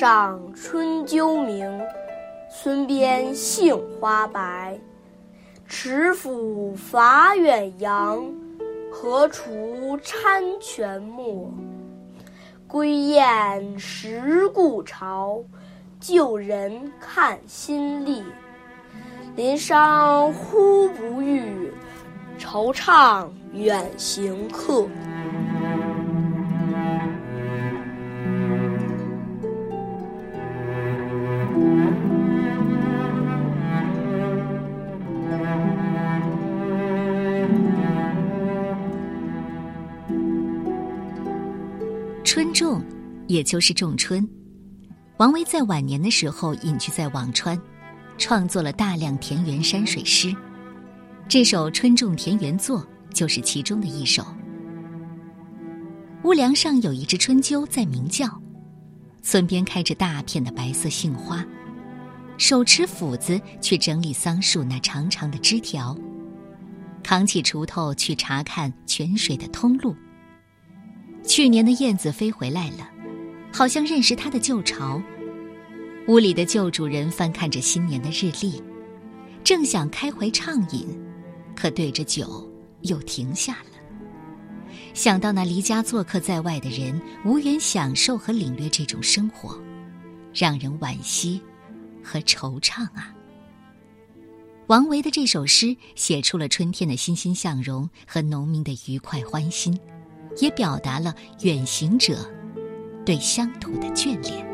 上春鸠鸣，村边杏花白。持斧伐远洋，荷锄掺泉没。归雁识故巢，旧人看新历。林商忽不遇，惆怅远行客。春种，也就是仲春。王维在晚年的时候隐居在辋川，创作了大量田园山水诗。这首《春种田园作》就是其中的一首。屋梁上有一只春鸠在鸣叫，村边开着大片的白色杏花，手持斧子去整理桑树那长长的枝条，扛起锄头去查看泉水的通路。去年的燕子飞回来了，好像认识它的旧巢。屋里的旧主人翻看着新年的日历，正想开怀畅饮，可对着酒又停下了。想到那离家做客在外的人无缘享受和领略这种生活，让人惋惜和惆怅啊。王维的这首诗写出了春天的欣欣向荣和农民的愉快欢心。也表达了远行者对乡土的眷恋。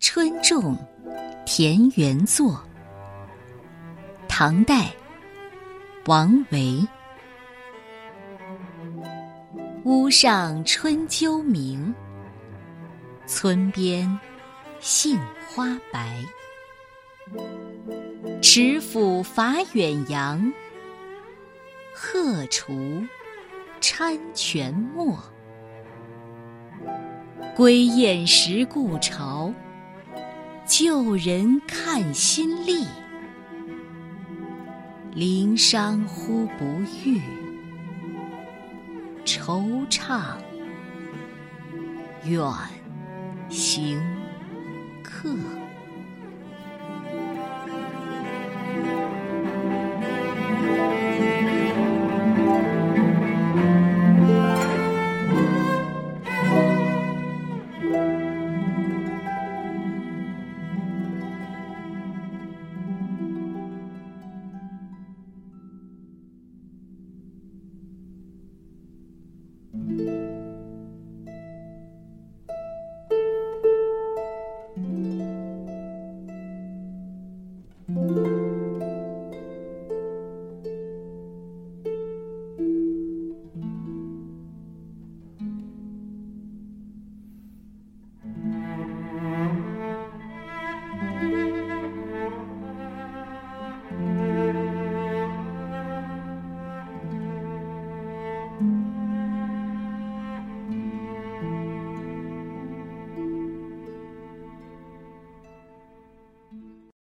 春种田园作。唐代，王维。屋上春鸠鸣，村边杏花白。持斧伐远洋，荷锄掺泉没。归雁识故巢，旧人看新历。林商忽不遇，惆怅远行客。